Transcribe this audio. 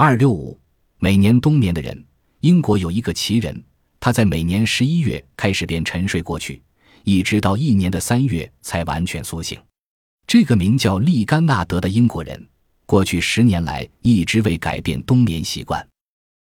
二六五每年冬眠的人英国有一个奇人他在每年十一月开始便沉睡过去一直到一年的三月才完全苏醒。这个名叫利甘纳德的英国人过去十年来一直未改变冬眠习惯。